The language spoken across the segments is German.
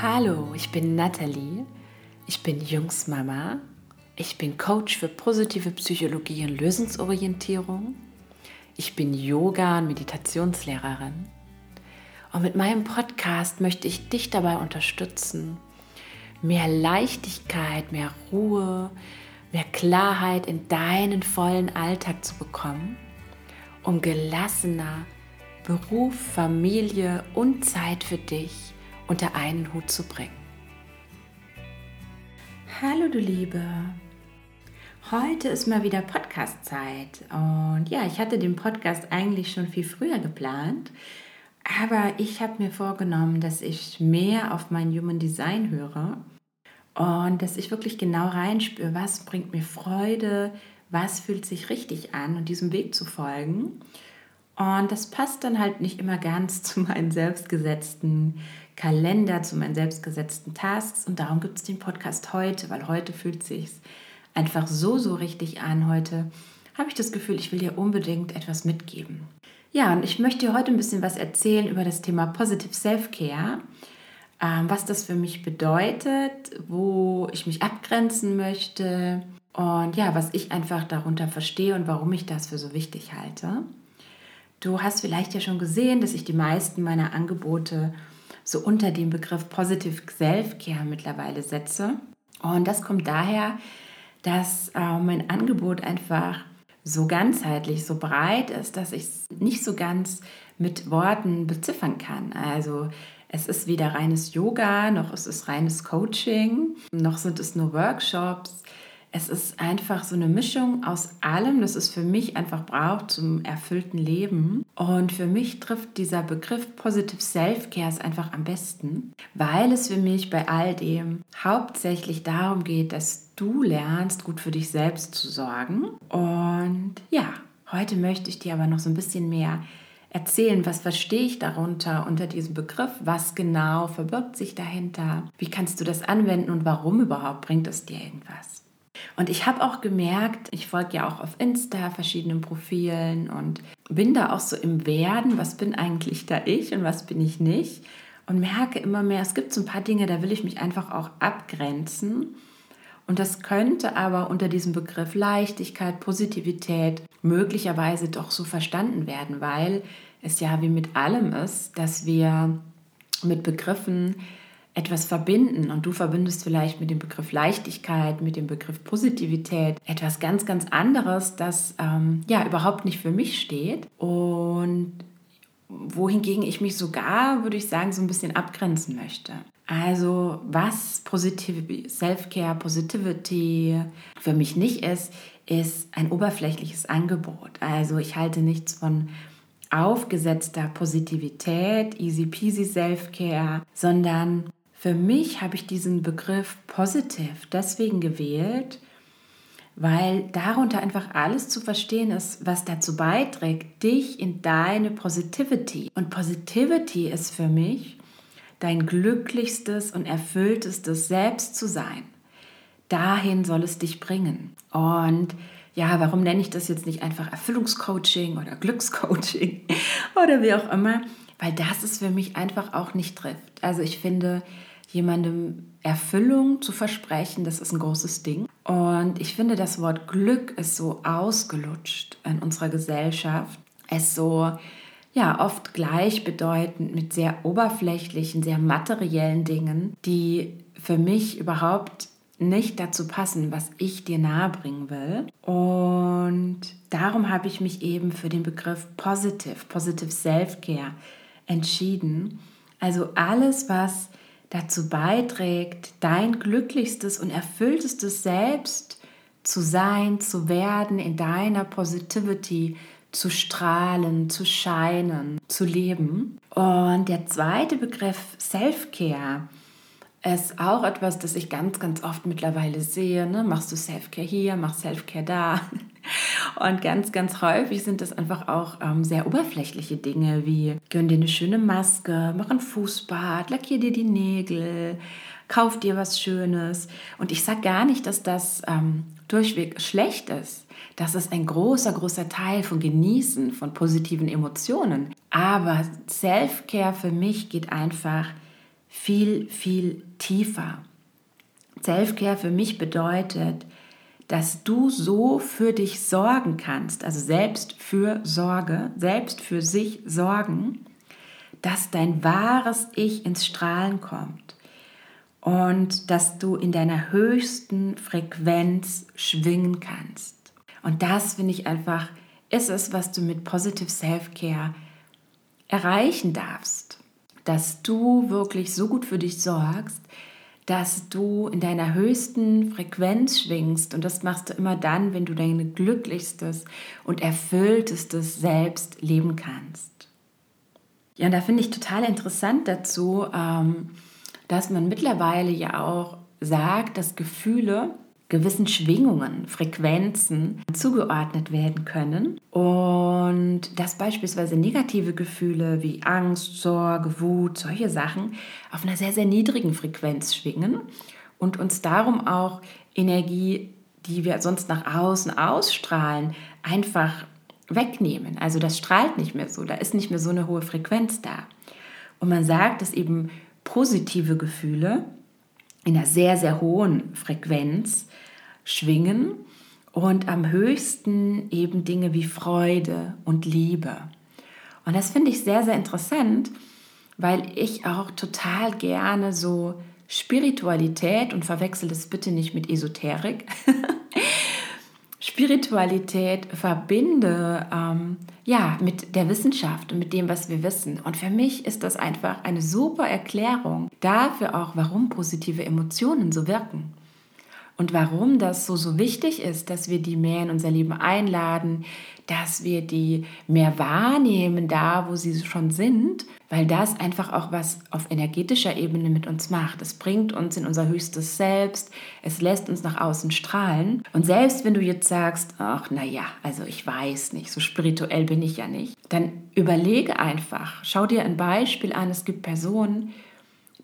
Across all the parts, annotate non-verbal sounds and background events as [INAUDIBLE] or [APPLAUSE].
Hallo, ich bin Nathalie. Ich bin Jungsmama. Ich bin Coach für positive Psychologie und Lösungsorientierung. Ich bin Yoga- und Meditationslehrerin. Und mit meinem Podcast möchte ich dich dabei unterstützen, mehr Leichtigkeit, mehr Ruhe, mehr Klarheit in deinen vollen Alltag zu bekommen, um gelassener Beruf, Familie und Zeit für dich unter einen Hut zu bringen. Hallo du Liebe, heute ist mal wieder Podcast-Zeit und ja, ich hatte den Podcast eigentlich schon viel früher geplant, aber ich habe mir vorgenommen, dass ich mehr auf mein Human Design höre und dass ich wirklich genau reinspüre, was bringt mir Freude, was fühlt sich richtig an und diesem Weg zu folgen. Und das passt dann halt nicht immer ganz [LAUGHS] zu meinen selbstgesetzten Kalender, zu meinen selbstgesetzten Tasks. Und darum gibt es den Podcast heute, weil heute fühlt sich einfach so, so richtig an. Heute habe ich das Gefühl, ich will dir unbedingt etwas mitgeben. Ja, und ich möchte dir heute ein bisschen was erzählen über das Thema Positive Self-Care, ähm, was das für mich bedeutet, wo ich mich abgrenzen möchte und ja, was ich einfach darunter verstehe und warum ich das für so wichtig halte. Du hast vielleicht ja schon gesehen, dass ich die meisten meiner Angebote so unter dem Begriff Positive Self-Care mittlerweile setze. Und das kommt daher, dass äh, mein Angebot einfach so ganzheitlich, so breit ist, dass ich es nicht so ganz mit Worten beziffern kann. Also es ist weder reines Yoga, noch ist es reines Coaching, noch sind es nur Workshops. Es ist einfach so eine Mischung aus allem, das es für mich einfach braucht zum erfüllten Leben. Und für mich trifft dieser Begriff Positive Self-Care einfach am besten, weil es für mich bei all dem hauptsächlich darum geht, dass du lernst, gut für dich selbst zu sorgen. Und ja, heute möchte ich dir aber noch so ein bisschen mehr erzählen, was verstehe ich darunter unter diesem Begriff, was genau verbirgt sich dahinter, wie kannst du das anwenden und warum überhaupt bringt es dir irgendwas. Und ich habe auch gemerkt, ich folge ja auch auf Insta verschiedenen Profilen und bin da auch so im Werden, was bin eigentlich da ich und was bin ich nicht. Und merke immer mehr, es gibt so ein paar Dinge, da will ich mich einfach auch abgrenzen. Und das könnte aber unter diesem Begriff Leichtigkeit, Positivität möglicherweise doch so verstanden werden, weil es ja wie mit allem ist, dass wir mit Begriffen etwas verbinden und du verbindest vielleicht mit dem Begriff Leichtigkeit, mit dem Begriff Positivität etwas ganz, ganz anderes, das ähm, ja überhaupt nicht für mich steht und wohingegen ich mich sogar, würde ich sagen, so ein bisschen abgrenzen möchte. Also was Positive Self-Care, Positivity für mich nicht ist, ist ein oberflächliches Angebot. Also ich halte nichts von aufgesetzter Positivität, easy peasy Self-Care, sondern für mich habe ich diesen Begriff positive deswegen gewählt, weil darunter einfach alles zu verstehen ist, was dazu beiträgt, dich in deine Positivity. Und Positivity ist für mich dein glücklichstes und erfülltestes Selbst zu sein. Dahin soll es dich bringen. Und ja, warum nenne ich das jetzt nicht einfach Erfüllungscoaching oder Glückscoaching [LAUGHS] oder wie auch immer? Weil das es für mich einfach auch nicht trifft. Also ich finde, jemandem Erfüllung zu versprechen, das ist ein großes Ding. Und ich finde, das Wort Glück ist so ausgelutscht in unserer Gesellschaft. Es so, ja, oft gleichbedeutend mit sehr oberflächlichen, sehr materiellen Dingen, die für mich überhaupt nicht dazu passen, was ich dir nahebringen will. Und darum habe ich mich eben für den Begriff Positive, Positive Self-Care entschieden. Also alles, was dazu beiträgt, dein glücklichstes und erfülltestes Selbst zu sein, zu werden, in deiner Positivity zu strahlen, zu scheinen, zu leben. Und der zweite Begriff Self-Care ist auch etwas, das ich ganz, ganz oft mittlerweile sehe. Ne? Machst du Self-Care hier, machst Self-Care da. [LAUGHS] Und ganz, ganz häufig sind das einfach auch ähm, sehr oberflächliche Dinge wie gönn dir eine schöne Maske, mach ein Fußbad, lackier dir die Nägel, kauf dir was Schönes. Und ich sage gar nicht, dass das ähm, durchweg schlecht ist. Das ist ein großer, großer Teil von Genießen, von positiven Emotionen. Aber Self-Care für mich geht einfach viel, viel tiefer. Selfcare für mich bedeutet, dass du so für dich sorgen kannst, also selbst für Sorge, selbst für sich sorgen, dass dein wahres Ich ins Strahlen kommt und dass du in deiner höchsten Frequenz schwingen kannst. Und das finde ich einfach, ist es, was du mit Positive Self-Care erreichen darfst. Dass du wirklich so gut für dich sorgst, dass du in deiner höchsten Frequenz schwingst. Und das machst du immer dann, wenn du dein glücklichstes und erfülltestes Selbst leben kannst. Ja, und da finde ich total interessant dazu, ähm, dass man mittlerweile ja auch sagt, dass Gefühle gewissen Schwingungen, Frequenzen zugeordnet werden können und dass beispielsweise negative Gefühle wie Angst, Sorge, Wut, solche Sachen auf einer sehr, sehr niedrigen Frequenz schwingen und uns darum auch Energie, die wir sonst nach außen ausstrahlen, einfach wegnehmen. Also das strahlt nicht mehr so, da ist nicht mehr so eine hohe Frequenz da. Und man sagt, dass eben positive Gefühle in einer sehr, sehr hohen Frequenz schwingen und am höchsten eben Dinge wie Freude und Liebe. Und das finde ich sehr, sehr interessant, weil ich auch total gerne so Spiritualität und verwechsel das bitte nicht mit Esoterik. [LAUGHS] Spiritualität verbinde ähm, ja mit der Wissenschaft und mit dem, was wir wissen. Und für mich ist das einfach eine super Erklärung dafür auch, warum positive Emotionen so wirken und warum das so, so wichtig ist, dass wir die mehr in unser Leben einladen, dass wir die mehr wahrnehmen da, wo sie schon sind, weil das einfach auch was auf energetischer Ebene mit uns macht. Es bringt uns in unser höchstes Selbst, es lässt uns nach außen strahlen. Und selbst wenn du jetzt sagst, ach naja, also ich weiß nicht, so spirituell bin ich ja nicht, dann überlege einfach, schau dir ein Beispiel an, es gibt Personen,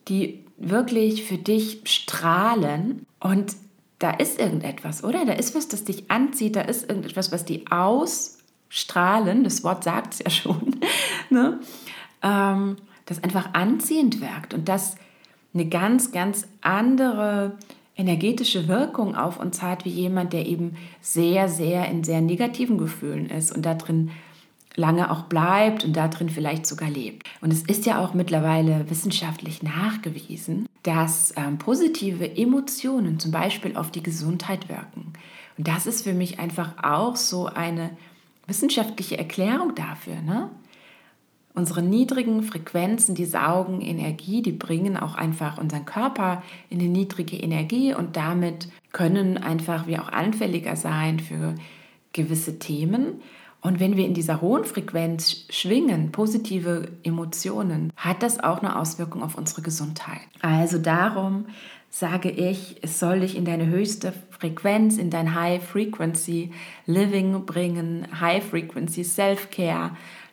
die wirklich für dich strahlen und da ist irgendetwas, oder? Da ist was, das dich anzieht, da ist irgendetwas, was die ausstrahlen, das Wort sagt es ja [LAUGHS] schon, ne? ähm, das einfach anziehend wirkt und das eine ganz, ganz andere energetische Wirkung auf uns hat, wie jemand, der eben sehr, sehr in sehr negativen Gefühlen ist und da drin lange auch bleibt und darin vielleicht sogar lebt. Und es ist ja auch mittlerweile wissenschaftlich nachgewiesen, dass ähm, positive Emotionen zum Beispiel auf die Gesundheit wirken. Und das ist für mich einfach auch so eine wissenschaftliche Erklärung dafür. Ne? Unsere niedrigen Frequenzen, die saugen Energie, die bringen auch einfach unseren Körper in eine niedrige Energie und damit können einfach wir auch anfälliger sein für gewisse Themen. Und wenn wir in dieser hohen Frequenz schwingen, positive Emotionen, hat das auch eine Auswirkung auf unsere Gesundheit. Also darum sage ich, es soll dich in deine höchste Frequenz, in dein High Frequency Living bringen, High Frequency Self-Care,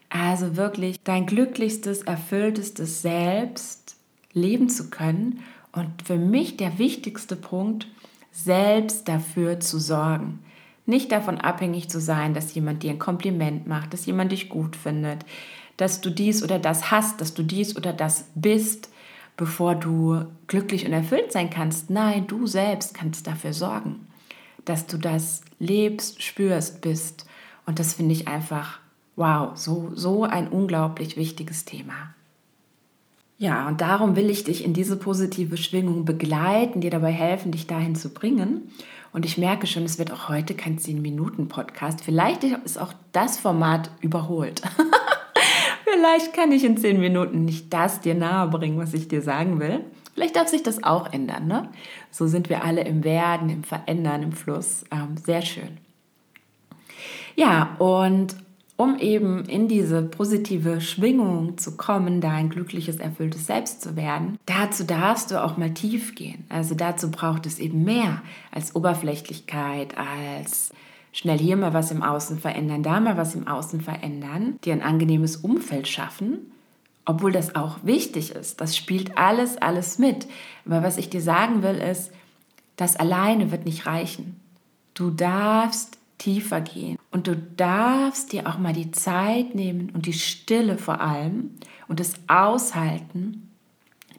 also wirklich dein glücklichstes, erfülltestes Selbst leben zu können. Und für mich der wichtigste Punkt, selbst dafür zu sorgen. Nicht davon abhängig zu sein, dass jemand dir ein Kompliment macht, dass jemand dich gut findet, dass du dies oder das hast, dass du dies oder das bist, bevor du glücklich und erfüllt sein kannst. Nein, du selbst kannst dafür sorgen, dass du das lebst, spürst, bist. Und das finde ich einfach, wow, so, so ein unglaublich wichtiges Thema. Ja, und darum will ich dich in diese positive Schwingung begleiten, dir dabei helfen, dich dahin zu bringen. Und ich merke schon, es wird auch heute kein 10-Minuten-Podcast. Vielleicht ist auch das Format überholt. [LAUGHS] Vielleicht kann ich in 10 Minuten nicht das dir nahebringen, was ich dir sagen will. Vielleicht darf sich das auch ändern. Ne? So sind wir alle im Werden, im Verändern, im Fluss. Ähm, sehr schön. Ja, und um eben in diese positive Schwingung zu kommen, da ein glückliches, erfülltes Selbst zu werden, dazu darfst du auch mal tief gehen. Also dazu braucht es eben mehr als Oberflächlichkeit, als schnell hier mal was im Außen verändern, da mal was im Außen verändern, dir ein angenehmes Umfeld schaffen, obwohl das auch wichtig ist. Das spielt alles, alles mit. Aber was ich dir sagen will, ist, das alleine wird nicht reichen. Du darfst tiefer gehen. Und du darfst dir auch mal die Zeit nehmen und die Stille vor allem und das Aushalten,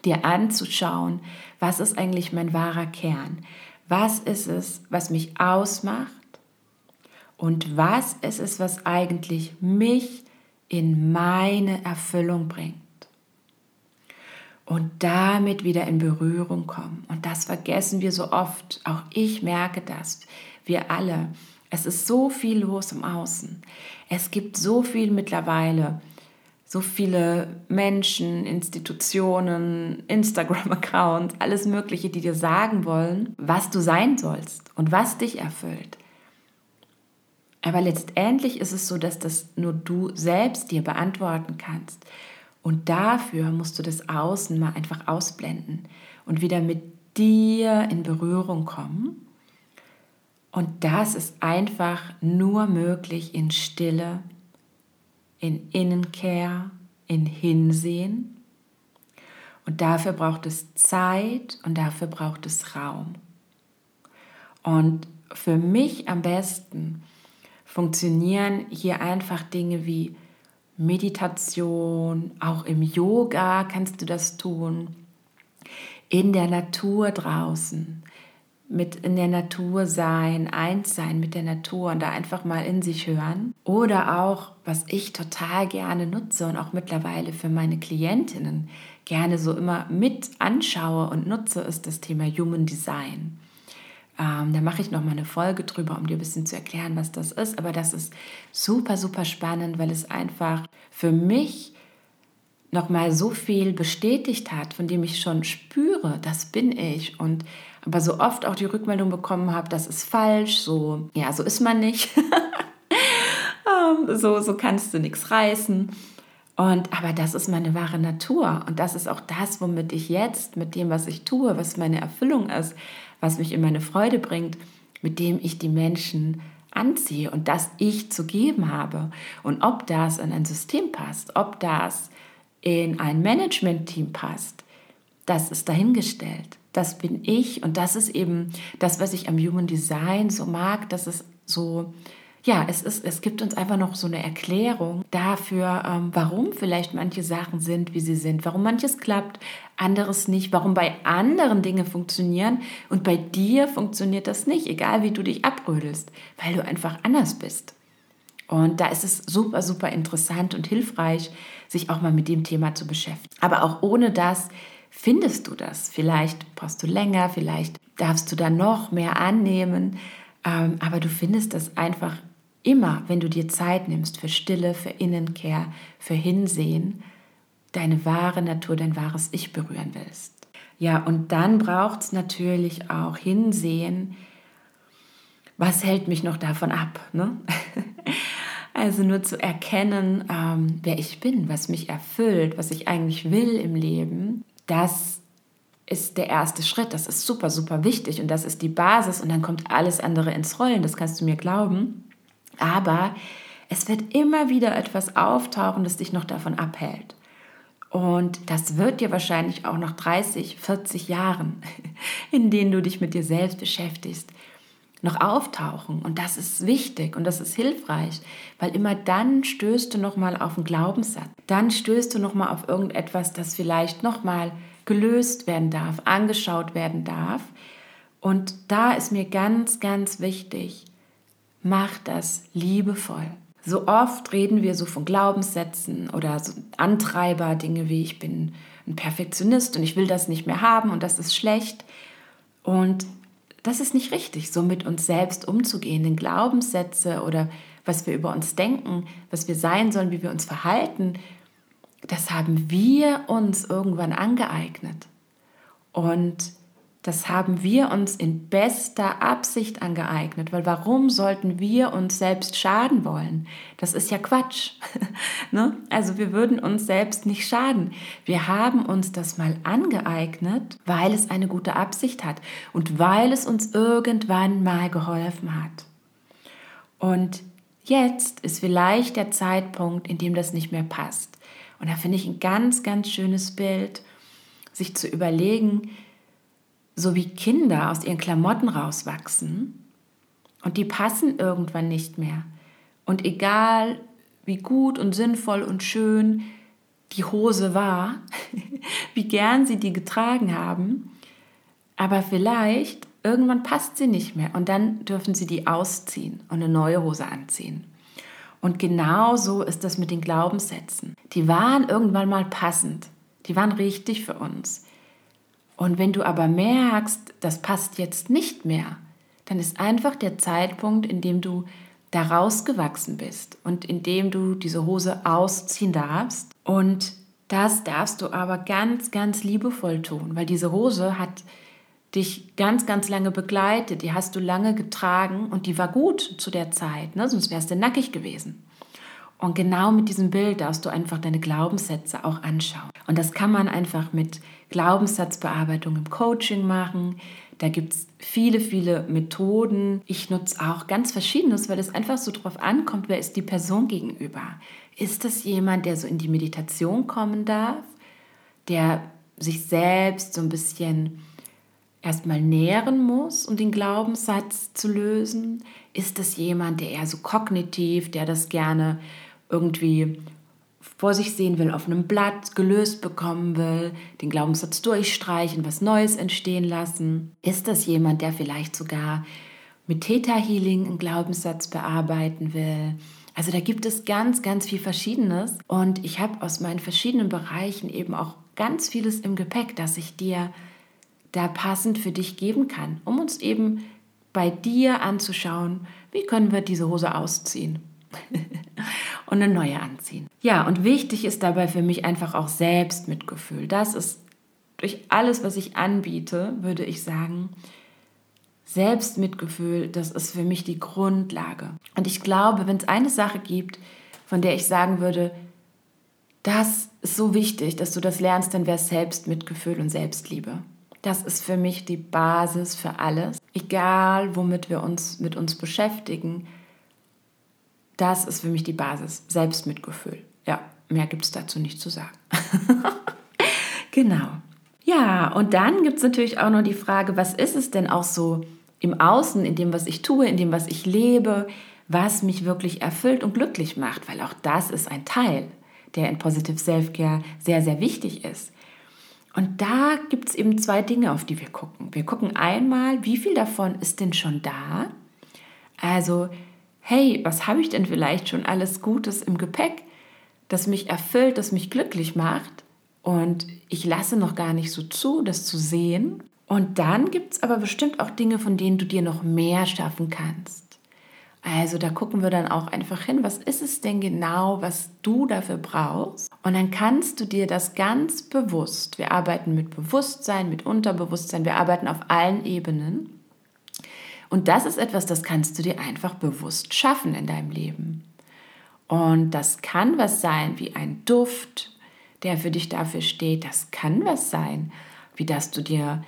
dir anzuschauen, was ist eigentlich mein wahrer Kern? Was ist es, was mich ausmacht? Und was ist es, was eigentlich mich in meine Erfüllung bringt? Und damit wieder in Berührung kommen. Und das vergessen wir so oft. Auch ich merke das. Wir alle. Es ist so viel los im Außen. Es gibt so viel mittlerweile so viele Menschen, Institutionen, Instagram-Accounts, alles Mögliche, die dir sagen wollen, was du sein sollst und was dich erfüllt. Aber letztendlich ist es so, dass das nur du selbst dir beantworten kannst. Und dafür musst du das Außen mal einfach ausblenden und wieder mit dir in Berührung kommen. Und das ist einfach nur möglich in Stille, in Innenkehr, in Hinsehen. Und dafür braucht es Zeit und dafür braucht es Raum. Und für mich am besten funktionieren hier einfach Dinge wie Meditation, auch im Yoga kannst du das tun, in der Natur draußen, mit in der Natur sein, eins sein mit der Natur und da einfach mal in sich hören. Oder auch, was ich total gerne nutze und auch mittlerweile für meine Klientinnen gerne so immer mit anschaue und nutze, ist das Thema Human Design. Ähm, da mache ich noch mal eine Folge drüber, um dir ein bisschen zu erklären, was das ist. Aber das ist super, super spannend, weil es einfach für mich noch mal so viel bestätigt hat, von dem ich schon spüre, das bin ich und aber so oft auch die Rückmeldung bekommen habe, das ist falsch, so, ja, so ist man nicht. [LAUGHS] Ähm, so, so kannst du nichts reißen. Und, aber das ist meine wahre Natur. Und das ist auch das, womit ich jetzt, mit dem, was ich tue, was meine Erfüllung ist, was mich in meine Freude bringt, mit dem ich die Menschen anziehe und das ich zu geben habe. Und ob das in ein System passt, ob das in ein Management-Team passt, das ist dahingestellt das bin ich und das ist eben das, was ich am Human Design so mag, dass es so, ja, es, ist, es gibt uns einfach noch so eine Erklärung dafür, ähm, warum vielleicht manche Sachen sind, wie sie sind, warum manches klappt, anderes nicht, warum bei anderen Dinge funktionieren und bei dir funktioniert das nicht, egal wie du dich abrödelst, weil du einfach anders bist. Und da ist es super, super interessant und hilfreich, sich auch mal mit dem Thema zu beschäftigen. Aber auch ohne das findest du das. Vielleicht brauchst du länger, vielleicht darfst du da noch mehr annehmen, ähm, aber du findest das einfach immer, wenn du dir Zeit nimmst für Stille, für Innenkehr, für Hinsehen, deine wahre Natur, dein wahres Ich berühren willst. Ja, und dann braucht es natürlich auch Hinsehen, was hält mich noch davon ab? Ne? [LAUGHS] Also nur zu erkennen, ähm, wer ich bin, was mich erfüllt, was ich eigentlich will im Leben das ist der erste Schritt. Das ist super, super wichtig und das ist die Basis und dann kommt alles andere ins Rollen, das kannst du mir glauben. Aber es wird immer wieder etwas auftauchen, das dich noch davon abhält. Und das wird dir wahrscheinlich auch nach 30, 40 Jahren, [LAUGHS] in denen du dich mit dir selbst beschäftigst, noch auftauchen. Und das ist wichtig und das ist hilfreich, weil immer dann stößt du nochmal auf einen Glaubenssatz. Dann stößt du nochmal auf irgendetwas, das vielleicht nochmal gelöst werden darf, angeschaut werden darf. Und da ist mir ganz, ganz wichtig, mach das liebevoll. So oft reden wir so von Glaubenssätzen oder so Antreiber, Dinge wie ich bin ein Perfektionist und ich will das nicht mehr haben und das ist schlecht. Und das ist nicht richtig, so mit uns selbst umzugehen. Denn Glaubenssätze oder was wir über uns denken, was wir sein sollen, wie wir uns verhalten, das haben wir uns irgendwann angeeignet. Und das haben wir uns in bester Absicht angeeignet, weil warum sollten wir uns selbst schaden wollen? Das ist ja Quatsch. [LAUGHS] ne? Also wir würden uns selbst nicht schaden. Wir haben uns das mal angeeignet, weil es eine gute Absicht hat und weil es uns irgendwann mal geholfen hat. Und jetzt ist vielleicht der Zeitpunkt, in dem das nicht mehr passt. Und da finde ich ein ganz, ganz schönes Bild, sich zu überlegen, so wie Kinder aus ihren Klamotten rauswachsen und die passen irgendwann nicht mehr. Und egal wie gut und sinnvoll und schön die Hose war, [LAUGHS] wie gern sie die getragen haben, aber vielleicht irgendwann passt sie nicht mehr und dann dürfen sie die ausziehen und eine neue Hose anziehen. Und genau so ist das mit den Glaubenssätzen. Die waren irgendwann mal passend, die waren richtig für uns. Und wenn du aber merkst, das passt jetzt nicht mehr, dann ist einfach der Zeitpunkt, in dem du da rausgewachsen bist und in dem du diese Hose ausziehen darfst. Und das darfst du aber ganz, ganz liebevoll tun, weil diese Hose hat dich ganz, ganz lange begleitet, die hast du lange getragen und die war gut zu der Zeit, ne? sonst wärst du nackig gewesen. Und genau mit diesem Bild darfst du einfach deine Glaubenssätze auch anschauen. Und das kann man einfach mit Glaubenssatzbearbeitung im Coaching machen. Da gibt es viele, viele Methoden. Ich nutze auch ganz Verschiedenes, weil es einfach so drauf ankommt, wer ist die Person gegenüber. Ist das jemand, der so in die Meditation kommen darf, der sich selbst so ein bisschen erstmal nähren muss, um den Glaubenssatz zu lösen? Ist das jemand, der eher so kognitiv, der das gerne irgendwie vor sich sehen will, auf einem Blatt gelöst bekommen will, den Glaubenssatz durchstreichen, was Neues entstehen lassen? Ist das jemand, der vielleicht sogar mit Theta Healing einen Glaubenssatz bearbeiten will? Also da gibt es ganz, ganz viel Verschiedenes und ich habe aus meinen verschiedenen Bereichen eben auch ganz vieles im Gepäck, das ich dir da passend für dich geben kann, um uns eben bei dir anzuschauen, wie können wir diese Hose ausziehen [LAUGHS] und eine neue anziehen. Ja, und wichtig ist dabei für mich einfach auch Selbstmitgefühl. Das ist durch alles, was ich anbiete, würde ich sagen, Selbstmitgefühl, das ist für mich die Grundlage. Und ich glaube, wenn es eine Sache gibt, von der ich sagen würde, das ist so wichtig, dass du das lernst, dann wäre es Selbstmitgefühl und Selbstliebe. Das ist für mich die Basis für alles. Egal, womit wir uns mit uns beschäftigen, das ist für mich die Basis. Selbstmitgefühl. Ja, mehr gibt es dazu nicht zu sagen. [LAUGHS] genau. Ja, und dann gibt es natürlich auch noch die Frage, was ist es denn auch so im Außen, in dem, was ich tue, in dem, was ich lebe, was mich wirklich erfüllt und glücklich macht, weil auch das ist ein Teil, der in Positive Self-Care sehr, sehr wichtig ist. Und da gibt es eben zwei Dinge, auf die wir gucken. Wir gucken einmal, wie viel davon ist denn schon da? Also, hey, was habe ich denn vielleicht schon alles Gutes im Gepäck, das mich erfüllt, das mich glücklich macht? Und ich lasse noch gar nicht so zu, das zu sehen. Und dann gibt es aber bestimmt auch Dinge, von denen du dir noch mehr schaffen kannst. Also da gucken wir dann auch einfach hin, was ist es denn genau, was du dafür brauchst? Und dann kannst du dir das ganz bewusst, wir arbeiten mit Bewusstsein, mit Unterbewusstsein, wir arbeiten auf allen Ebenen. Und das ist etwas, das kannst du dir einfach bewusst schaffen in deinem Leben. Und das kann was sein wie ein Duft, der für dich dafür steht. Das kann was sein, wie dass du dir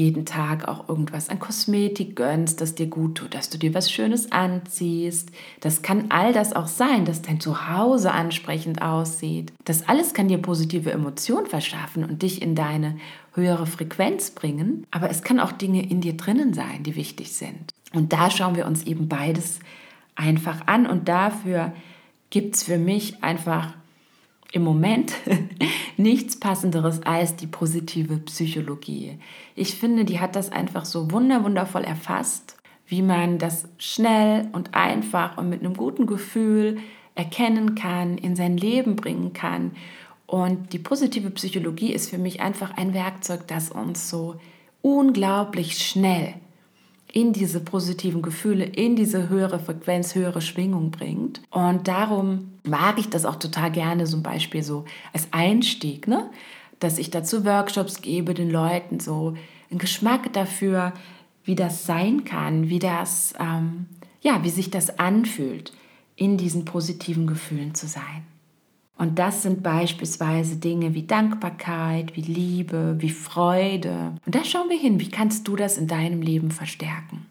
jeden Tag auch irgendwas an Kosmetik gönnst, das dir gut tut, dass du dir was Schönes anziehst. Das kann all das auch sein, dass dein Zuhause ansprechend aussieht. Das alles kann dir positive Emotionen verschaffen und dich in deine höhere Frequenz bringen. Aber es kann auch Dinge in dir drinnen sein, die wichtig sind. Und da schauen wir uns eben beides einfach an. Und dafür gibt es für mich einfach im Moment [LAUGHS] nichts Passenderes als die positive Psychologie. Ich finde, die hat das einfach so wunderwundervoll erfasst, wie man das schnell und einfach und mit einem guten Gefühl erkennen kann, in sein Leben bringen kann. Und die positive Psychologie ist für mich einfach ein Werkzeug, das uns so unglaublich schnell in diese positiven Gefühle, in diese höhere Frequenz, höhere Schwingung bringt. Und darum mag ich das auch total gerne, zum Beispiel so als Einstieg, ne? dass ich dazu Workshops gebe, den Leuten so einen Geschmack dafür, wie das sein kann, wie das, ähm, ja, wie sich das anfühlt, in diesen positiven Gefühlen zu sein. Und das sind beispielsweise Dinge wie Dankbarkeit, wie Liebe, wie Freude. Und da schauen wir hin, wie kannst du das in deinem Leben verstärken?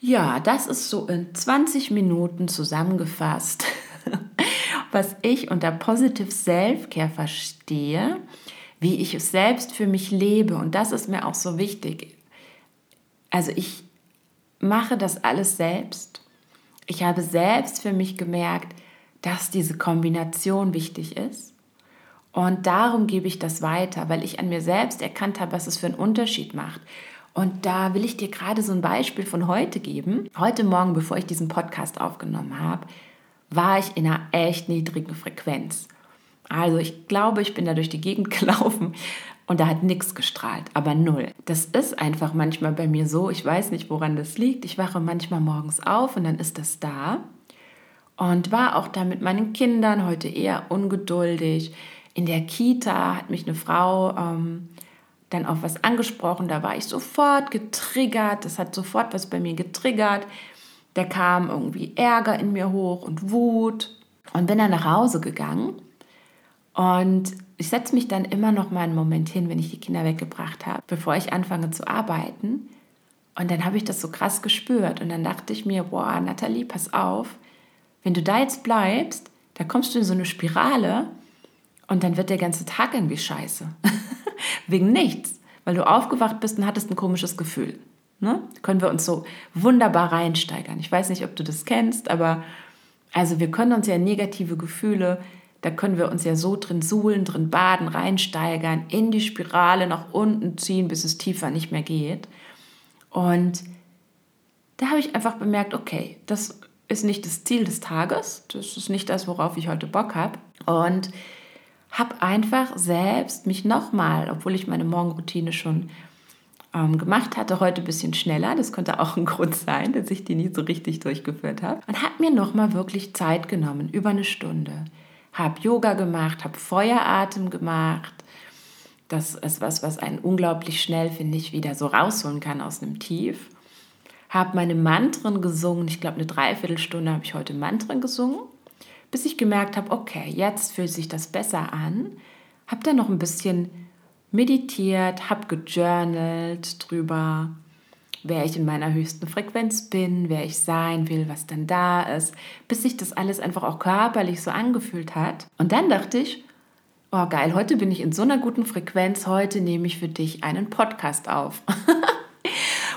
Ja, das ist so in 20 Minuten zusammengefasst, [LAUGHS] was ich unter Positive Self-Care verstehe, wie ich es selbst für mich lebe. Und das ist mir auch so wichtig. Also ich mache das alles selbst. Ich habe selbst für mich gemerkt, dass diese Kombination wichtig ist. Und darum gebe ich das weiter, weil ich an mir selbst erkannt habe, was es für einen Unterschied macht. Und da will ich dir gerade so ein Beispiel von heute geben. Heute Morgen, bevor ich diesen Podcast aufgenommen habe, war ich in einer echt niedrigen Frequenz. Also ich glaube, ich bin da durch die Gegend [LAUGHS] gelaufen und da hat nichts gestrahlt, aber null. Das ist einfach manchmal bei mir so. Ich weiß nicht, woran das liegt. Ich wache manchmal morgens auf und dann ist das da. Und war auch da mit meinen Kindern heute eher ungeduldig. In der Kita hat mich eine Frau ähm, dann auf was angesprochen. Da war ich sofort getriggert. Das hat sofort was bei mir getriggert. Da kam irgendwie Ärger in mir hoch und Wut. Und bin dann nach Hause gegangen. Und ich setze mich dann immer noch mal einen Moment hin, wenn ich die Kinder weggebracht habe, bevor ich anfange zu arbeiten. Und dann habe ich das so krass gespürt. Und dann dachte ich mir, boah, Nathalie, pass auf, wenn du da jetzt bleibst, da kommst du in so eine Spirale und dann wird der ganze Tag irgendwie scheiße. [LAUGHS] Wegen nichts, weil du aufgewacht bist und hattest ein komisches Gefühl. Ne? Können wir uns so wunderbar reinsteigern. Ich weiß nicht, ob du das kennst, aber also wir können uns ja negative Gefühle, da können wir uns ja so drin suhlen, drin baden, reinsteigern, in die Spirale nach unten ziehen, bis es tiefer nicht mehr geht. Und da habe ich einfach bemerkt, okay, das ist nicht das Ziel des Tages, das ist nicht das, worauf ich heute Bock habe. Und habe einfach selbst mich nochmal, obwohl ich meine Morgenroutine schon ähm, gemacht hatte, heute ein bisschen schneller, das könnte auch ein Grund sein, dass ich die nie so richtig durchgeführt habe, und habe mir nochmal wirklich Zeit genommen, über eine Stunde. Habe Yoga gemacht, habe Feueratem gemacht. Das ist was, was einen unglaublich schnell, finde ich, wieder so rausholen kann aus einem Tief. Habe meine Mantren gesungen. Ich glaube, eine Dreiviertelstunde habe ich heute Mantren gesungen bis ich gemerkt habe, okay, jetzt fühlt sich das besser an. Habe dann noch ein bisschen meditiert, habe gejournalt drüber, wer ich in meiner höchsten Frequenz bin, wer ich sein will, was dann da ist, bis sich das alles einfach auch körperlich so angefühlt hat. Und dann dachte ich, oh geil, heute bin ich in so einer guten Frequenz, heute nehme ich für dich einen Podcast auf. [LAUGHS]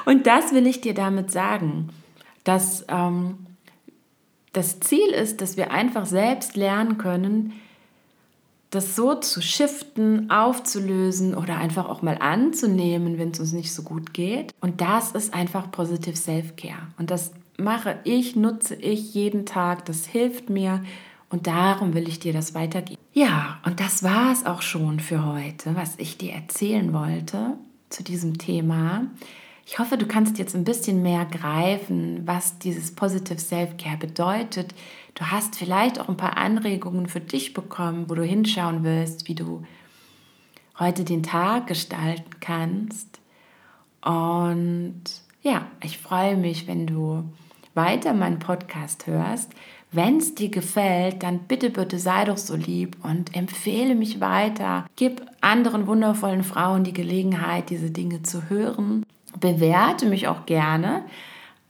Und das will ich dir damit sagen, dass ähm, das Ziel ist, dass wir einfach selbst lernen können, das so zu shiften, aufzulösen oder einfach auch mal anzunehmen, wenn es uns nicht so gut geht. Und das ist einfach Positive Self-Care. Und das mache ich, nutze ich jeden Tag. Das hilft mir. Und darum will ich dir das weitergeben. Ja, und das war es auch schon für heute, was ich dir erzählen wollte zu diesem Thema. Ich hoffe, du kannst jetzt ein bisschen mehr greifen, was dieses Positive Self-Care bedeutet. Du hast vielleicht auch ein paar Anregungen für dich bekommen, wo du hinschauen willst, wie du heute den Tag gestalten kannst. Und ja, ich freue mich, wenn du weiter meinen Podcast hörst. Wenn es dir gefällt, dann bitte, bitte sei doch so lieb und empfehle mich weiter. Gib anderen wundervollen Frauen die Gelegenheit, diese Dinge zu hören bewerte mich auch gerne,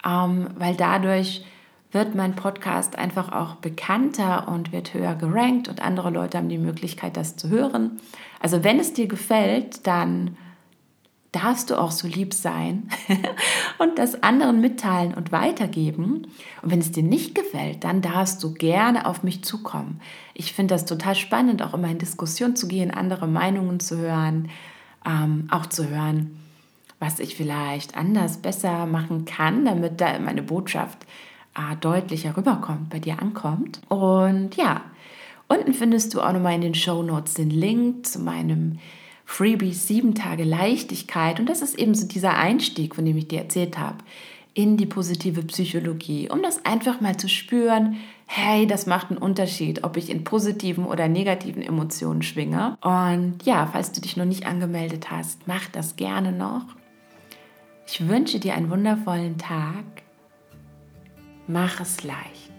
ähm, weil dadurch wird mein Podcast einfach auch bekannter und wird höher gerankt und andere Leute haben die Möglichkeit, das zu hören. Also wenn es dir gefällt, dann darfst du auch so lieb sein [LAUGHS] und das anderen mitteilen und weitergeben. Und wenn es dir nicht gefällt, dann darfst du gerne auf mich zukommen. Ich finde das total spannend, auch immer in Diskussion zu gehen, andere Meinungen zu hören, ähm, auch zu hören, was ich vielleicht anders, besser machen kann, damit da meine Botschaft äh, deutlicher rüberkommt, bei dir ankommt. Und ja, unten findest du auch nochmal in den Show Notes den Link zu meinem Freebie 7 Tage Leichtigkeit. Und das ist eben so dieser Einstieg, von dem ich dir erzählt habe, in die positive Psychologie, um das einfach mal zu spüren, hey, das macht einen Unterschied, ob ich in positiven oder negativen Emotionen schwinge. Und ja, falls du dich noch nicht angemeldet hast, mach das gerne noch. Ich wünsche dir einen wundervollen Tag. Mach es leicht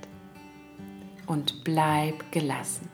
und bleib gelassen.